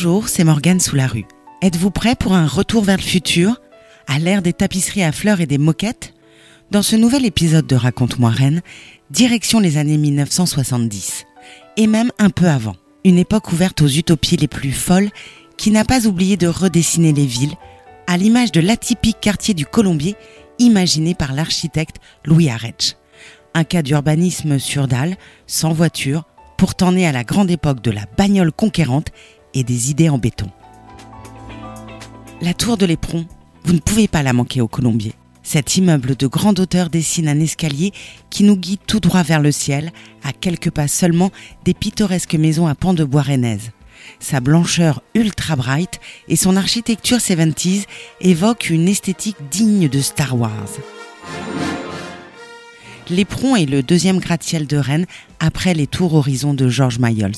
Bonjour, c'est Morgane sous la rue. Êtes-vous prêt pour un retour vers le futur À l'ère des tapisseries à fleurs et des moquettes? Dans ce nouvel épisode de Raconte-moi Rennes, direction les années 1970. Et même un peu avant. Une époque ouverte aux utopies les plus folles qui n'a pas oublié de redessiner les villes à l'image de l'atypique quartier du Colombier imaginé par l'architecte Louis Arech. Un cas d'urbanisme sur dalle, sans voiture, pourtant né à la grande époque de la bagnole conquérante et des idées en béton. La tour de l'éperon, vous ne pouvez pas la manquer au Colombier. Cet immeuble de grande hauteur dessine un escalier qui nous guide tout droit vers le ciel, à quelques pas seulement des pittoresques maisons à pans de bois rennaises. Sa blancheur ultra bright et son architecture 70s évoquent une esthétique digne de Star Wars. L'éperon est le deuxième gratte-ciel de Rennes après les tours horizons de George Mayol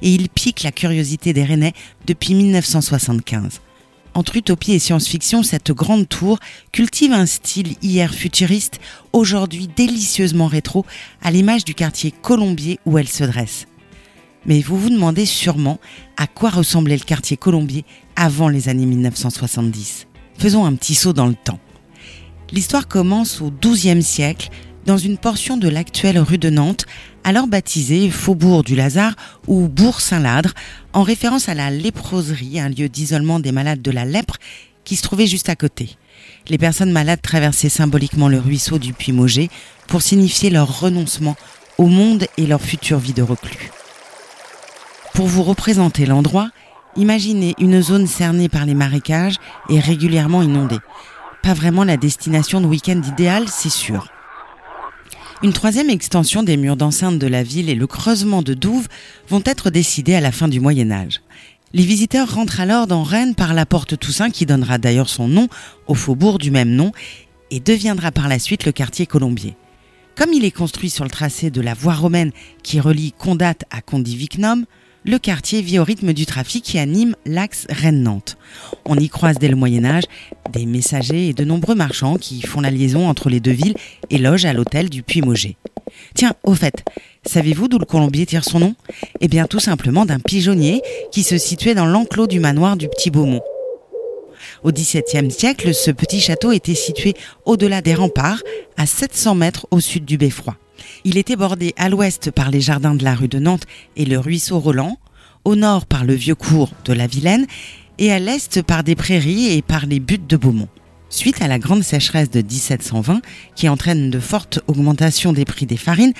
et il pique la curiosité des Rennais depuis 1975. Entre utopie et science-fiction, cette grande tour cultive un style hier futuriste, aujourd'hui délicieusement rétro, à l'image du quartier Colombier où elle se dresse. Mais vous vous demandez sûrement à quoi ressemblait le quartier Colombier avant les années 1970. Faisons un petit saut dans le temps. L'histoire commence au XIIe siècle dans une portion de l'actuelle rue de Nantes, alors baptisée Faubourg du Lazare ou Bourg Saint-Ladre, en référence à la léproserie, un lieu d'isolement des malades de la lèpre qui se trouvait juste à côté. Les personnes malades traversaient symboliquement le ruisseau du Puy-Mauger pour signifier leur renoncement au monde et leur future vie de reclus. Pour vous représenter l'endroit, imaginez une zone cernée par les marécages et régulièrement inondée. Pas vraiment la destination de week-end idéale, c'est sûr. Une troisième extension des murs d'enceinte de la ville et le creusement de douves vont être décidés à la fin du Moyen Âge. Les visiteurs rentrent alors dans Rennes par la porte Toussaint qui donnera d'ailleurs son nom au faubourg du même nom et deviendra par la suite le quartier Colombier. Comme il est construit sur le tracé de la voie romaine qui relie Condat à Condivignum, le quartier vit au rythme du trafic qui anime l'axe Rennes-Nantes. On y croise dès le Moyen Âge des messagers et de nombreux marchands qui font la liaison entre les deux villes et logent à l'hôtel du Puy-Mauger. Tiens, au fait, savez-vous d'où le Colombier tire son nom? Eh bien tout simplement d'un pigeonnier qui se situait dans l'enclos du manoir du Petit Beaumont. Au XVIIe siècle, ce petit château était situé au-delà des remparts, à 700 mètres au sud du beffroi. Il était bordé à l'ouest par les jardins de la rue de Nantes et le ruisseau Roland, au nord par le vieux cours de la Vilaine et à l'est par des prairies et par les buttes de Beaumont. Suite à la grande sécheresse de 1720, qui entraîne de fortes augmentations des prix des farines,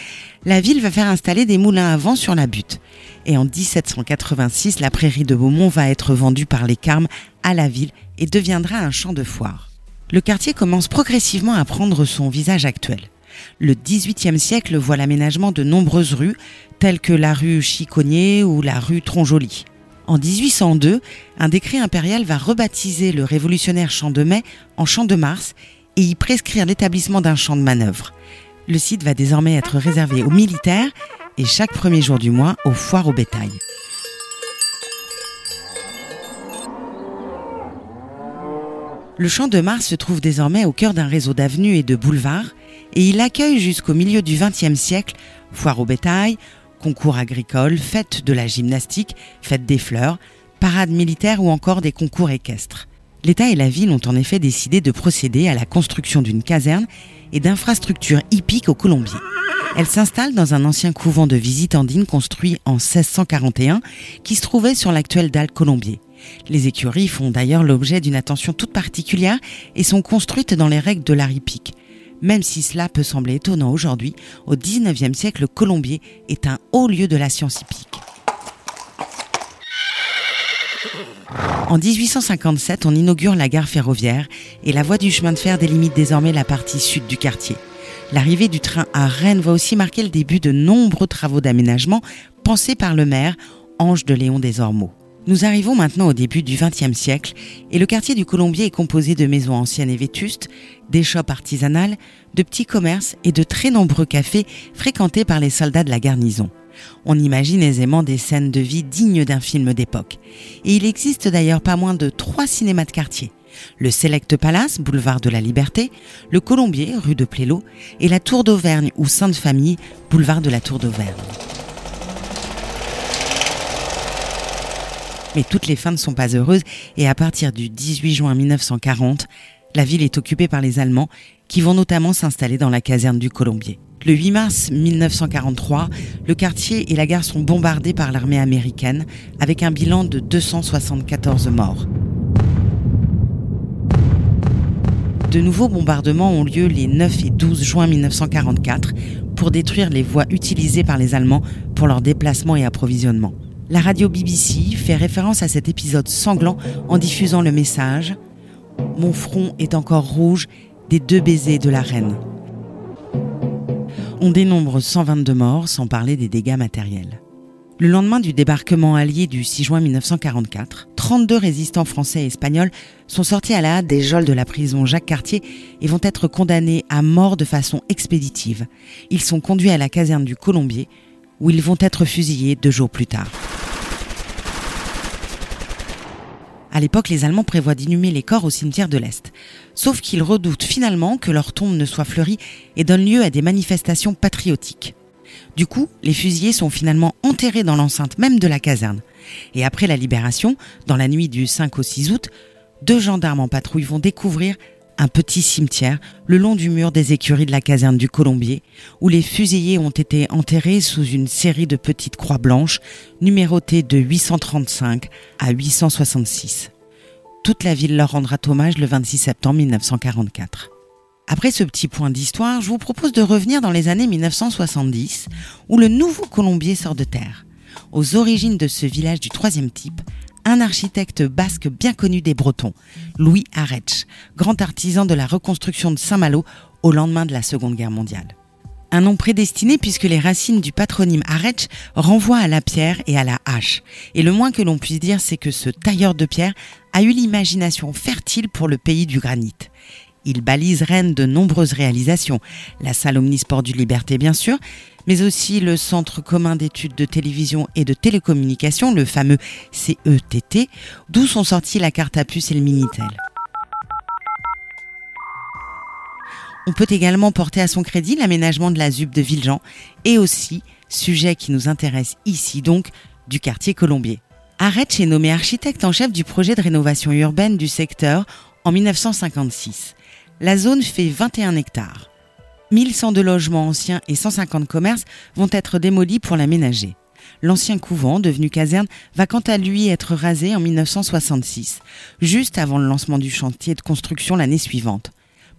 la ville va faire installer des moulins à vent sur la butte. Et en 1786, la prairie de Beaumont va être vendue par les Carmes à la ville et deviendra un champ de foire. Le quartier commence progressivement à prendre son visage actuel. Le XVIIIe siècle voit l'aménagement de nombreuses rues, telles que la rue Chiconnier ou la rue Tronjoli. En 1802, un décret impérial va rebaptiser le révolutionnaire champ de mai en champ de Mars et y prescrire l'établissement d'un champ de manœuvre. Le site va désormais être réservé aux militaires et chaque premier jour du mois aux foires au bétail. Le champ de Mars se trouve désormais au cœur d'un réseau d'avenues et de boulevards et il accueille jusqu'au milieu du XXe siècle foires au bétail, concours agricoles, fêtes de la gymnastique, fêtes des fleurs, parades militaires ou encore des concours équestres. L'État et la ville ont en effet décidé de procéder à la construction d'une caserne et d'infrastructures hippiques au Colombier. Elle s'installe dans un ancien couvent de visitandines construit en 1641 qui se trouvait sur l'actuelle dalle Colombier. Les écuries font d'ailleurs l'objet d'une attention toute particulière et sont construites dans les règles de l'art hippique. Même si cela peut sembler étonnant aujourd'hui, au XIXe siècle, Colombier est un haut lieu de la science hippique. En 1857, on inaugure la gare ferroviaire et la voie du chemin de fer délimite désormais la partie sud du quartier. L'arrivée du train à Rennes va aussi marquer le début de nombreux travaux d'aménagement pensés par le maire, Ange de Léon des Ormeaux. Nous arrivons maintenant au début du XXe siècle et le quartier du Colombier est composé de maisons anciennes et vétustes, d'échoppes artisanales, de petits commerces et de très nombreux cafés fréquentés par les soldats de la garnison. On imagine aisément des scènes de vie dignes d'un film d'époque. Et il existe d'ailleurs pas moins de trois cinémas de quartier. Le Select Palace, boulevard de la Liberté, le Colombier, rue de Plélo, et la Tour d'Auvergne ou Sainte-Famille, boulevard de la Tour d'Auvergne. Mais toutes les fins ne sont pas heureuses et à partir du 18 juin 1940, la ville est occupée par les Allemands qui vont notamment s'installer dans la caserne du Colombier. Le 8 mars 1943, le quartier et la gare sont bombardés par l'armée américaine avec un bilan de 274 morts. De nouveaux bombardements ont lieu les 9 et 12 juin 1944 pour détruire les voies utilisées par les Allemands pour leur déplacement et approvisionnement. La radio BBC fait référence à cet épisode sanglant en diffusant le message Mon front est encore rouge des deux baisers de la reine. On dénombre 122 morts sans parler des dégâts matériels. Le lendemain du débarquement allié du 6 juin 1944, 32 résistants français et espagnols sont sortis à la hâte des geôles de la prison Jacques Cartier et vont être condamnés à mort de façon expéditive. Ils sont conduits à la caserne du Colombier où ils vont être fusillés deux jours plus tard. À l'époque, les Allemands prévoient d'inhumer les corps au cimetière de l'Est. Sauf qu'ils redoutent finalement que leur tombe ne soit fleurie et donne lieu à des manifestations patriotiques. Du coup, les fusillés sont finalement enterrés dans l'enceinte même de la caserne. Et après la libération, dans la nuit du 5 au 6 août, deux gendarmes en patrouille vont découvrir un petit cimetière le long du mur des écuries de la caserne du Colombier, où les fusillés ont été enterrés sous une série de petites croix blanches, numérotées de 835 à 866. Toute la ville leur rendra hommage le 26 septembre 1944. Après ce petit point d'histoire, je vous propose de revenir dans les années 1970, où le nouveau Colombier sort de terre. Aux origines de ce village du troisième type, un architecte basque bien connu des Bretons, Louis Arech, grand artisan de la reconstruction de Saint-Malo au lendemain de la Seconde Guerre mondiale. Un nom prédestiné puisque les racines du patronyme Arech renvoient à la pierre et à la hache. Et le moins que l'on puisse dire, c'est que ce tailleur de pierre a eu l'imagination fertile pour le pays du granit. Il balise Rennes de nombreuses réalisations, la salle omnisport du Liberté bien sûr, mais aussi le Centre commun d'études de télévision et de télécommunications, le fameux CETT, d'où sont sortis la carte à puce et le Minitel. On peut également porter à son crédit l'aménagement de la ZUB de Villejean et aussi, sujet qui nous intéresse ici donc, du quartier Colombier. Arretch est nommé architecte en chef du projet de rénovation urbaine du secteur en 1956. La zone fait 21 hectares. 1102 logements anciens et 150 commerces vont être démolis pour l'aménager. L'ancien couvent, devenu caserne, va quant à lui être rasé en 1966, juste avant le lancement du chantier de construction l'année suivante.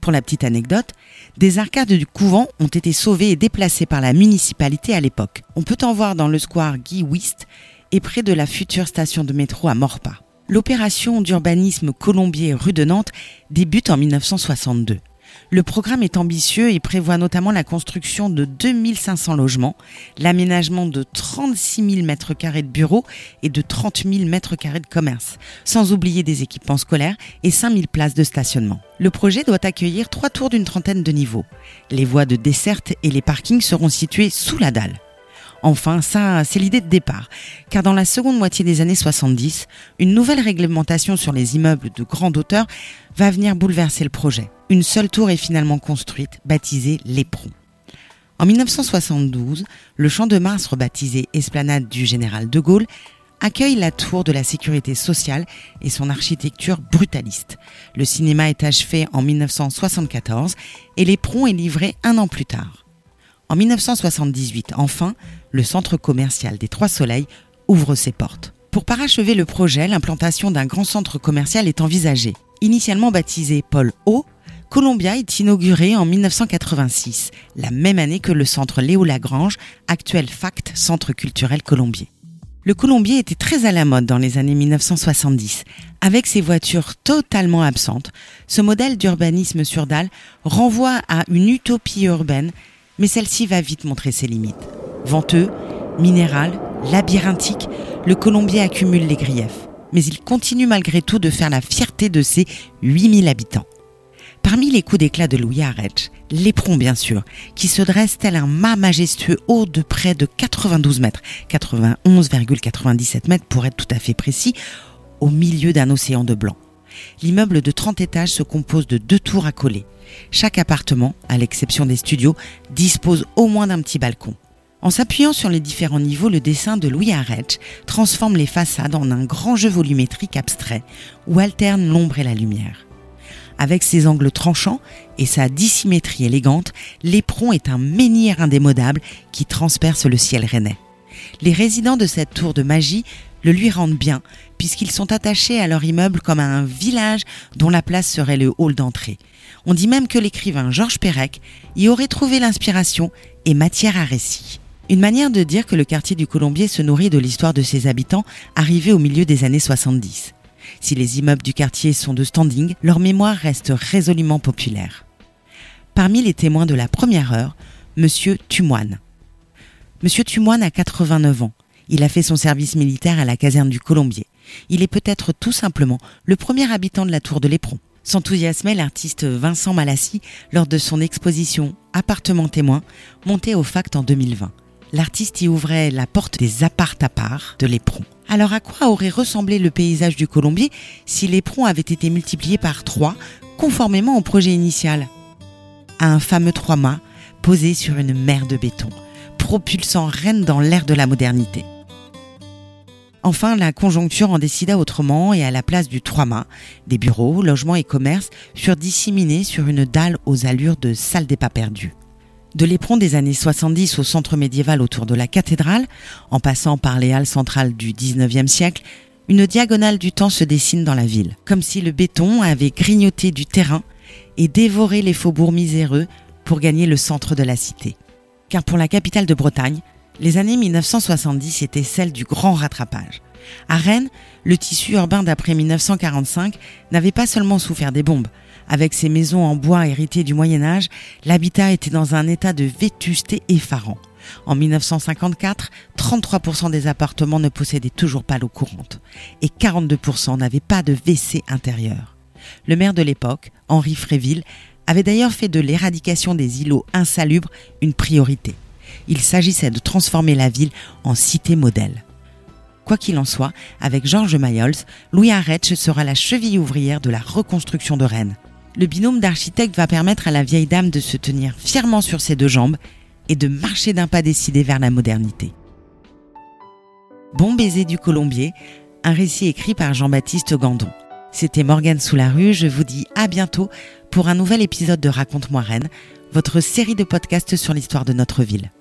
Pour la petite anecdote, des arcades du couvent ont été sauvées et déplacées par la municipalité à l'époque. On peut en voir dans le square Guy Wist et près de la future station de métro à Morpa l'opération d'urbanisme Colombier rue de Nantes débute en 1962. Le programme est ambitieux et prévoit notamment la construction de 2500 logements, l'aménagement de 36 000 mètres carrés de bureaux et de 30 000 mètres carrés de commerce, sans oublier des équipements scolaires et 5000 places de stationnement. Le projet doit accueillir trois tours d'une trentaine de niveaux. Les voies de desserte et les parkings seront situés sous la dalle. Enfin, ça, c'est l'idée de départ. Car dans la seconde moitié des années 70, une nouvelle réglementation sur les immeubles de grande hauteur va venir bouleverser le projet. Une seule tour est finalement construite, baptisée L'Éperon. En 1972, le champ de Mars, rebaptisé Esplanade du Général de Gaulle, accueille la tour de la sécurité sociale et son architecture brutaliste. Le cinéma est achevé en 1974 et l'éperon est livré un an plus tard. En 1978, enfin, le centre commercial des Trois Soleils ouvre ses portes. Pour parachever le projet, l'implantation d'un grand centre commercial est envisagée. Initialement baptisé Paul O, Columbia est inauguré en 1986, la même année que le centre Léo Lagrange, actuel FACT, Centre culturel colombier. Le Colombier était très à la mode dans les années 1970. Avec ses voitures totalement absentes, ce modèle d'urbanisme sur dalle renvoie à une utopie urbaine mais celle-ci va vite montrer ses limites. Venteux, minéral, labyrinthique, le Colombier accumule les griefs. Mais il continue malgré tout de faire la fierté de ses 8000 habitants. Parmi les coups d'éclat de Louis Arech, l'éperon bien sûr, qui se dresse tel un mât majestueux haut de près de 92 mètres, 91,97 mètres pour être tout à fait précis, au milieu d'un océan de blanc. L'immeuble de 30 étages se compose de deux tours accolées. Chaque appartement, à l'exception des studios, dispose au moins d'un petit balcon. En s'appuyant sur les différents niveaux, le dessin de Louis Arech transforme les façades en un grand jeu volumétrique abstrait où alternent l'ombre et la lumière. Avec ses angles tranchants et sa dissymétrie élégante, l'éperon est un menhir indémodable qui transperce le ciel rennais. Les résidents de cette tour de magie le lui rendent bien, puisqu'ils sont attachés à leur immeuble comme à un village dont la place serait le hall d'entrée. On dit même que l'écrivain Georges Perec y aurait trouvé l'inspiration et matière à récit. Une manière de dire que le quartier du Colombier se nourrit de l'histoire de ses habitants arrivés au milieu des années 70. Si les immeubles du quartier sont de standing, leur mémoire reste résolument populaire. Parmi les témoins de la première heure, Monsieur Tumoine. Monsieur Tumoine a 89 ans. Il a fait son service militaire à la caserne du Colombier. Il est peut-être tout simplement le premier habitant de la tour de l'Éperon. S'enthousiasmait l'artiste Vincent Malassi lors de son exposition Appartement témoin, montée au FACT en 2020 l'artiste y ouvrait la porte des apart à part de l'éperon. Alors à quoi aurait ressemblé le paysage du Colombier si l'éperon avait été multiplié par trois, conformément au projet initial? À un fameux trois-mâts posé sur une mer de béton, propulsant Rennes dans l'ère de la modernité. Enfin, la conjoncture en décida autrement et à la place du trois-mâts, des bureaux, logements et commerces furent disséminés sur une dalle aux allures de salle des pas perdus. De l'éperon des années 70 au centre médiéval autour de la cathédrale, en passant par les halles centrales du 19e siècle, une diagonale du temps se dessine dans la ville, comme si le béton avait grignoté du terrain et dévoré les faubourgs miséreux pour gagner le centre de la cité. Car pour la capitale de Bretagne, les années 1970 étaient celles du grand rattrapage. À Rennes, le tissu urbain d'après 1945 n'avait pas seulement souffert des bombes, avec ses maisons en bois héritées du Moyen Âge, l'habitat était dans un état de vétusté effarant. En 1954, 33% des appartements ne possédaient toujours pas l'eau courante et 42% n'avaient pas de WC intérieur. Le maire de l'époque, Henri Fréville, avait d'ailleurs fait de l'éradication des îlots insalubres une priorité. Il s'agissait de transformer la ville en cité modèle. Quoi qu'il en soit, avec Georges Mayols, Louis Arretsch sera la cheville ouvrière de la reconstruction de Rennes le binôme d'architectes va permettre à la vieille dame de se tenir fièrement sur ses deux jambes et de marcher d'un pas décidé vers la modernité. Bon baiser du Colombier, un récit écrit par Jean-Baptiste Gandon. C'était Morgane sous la rue, je vous dis à bientôt pour un nouvel épisode de Raconte-moi Rennes, votre série de podcasts sur l'histoire de notre ville.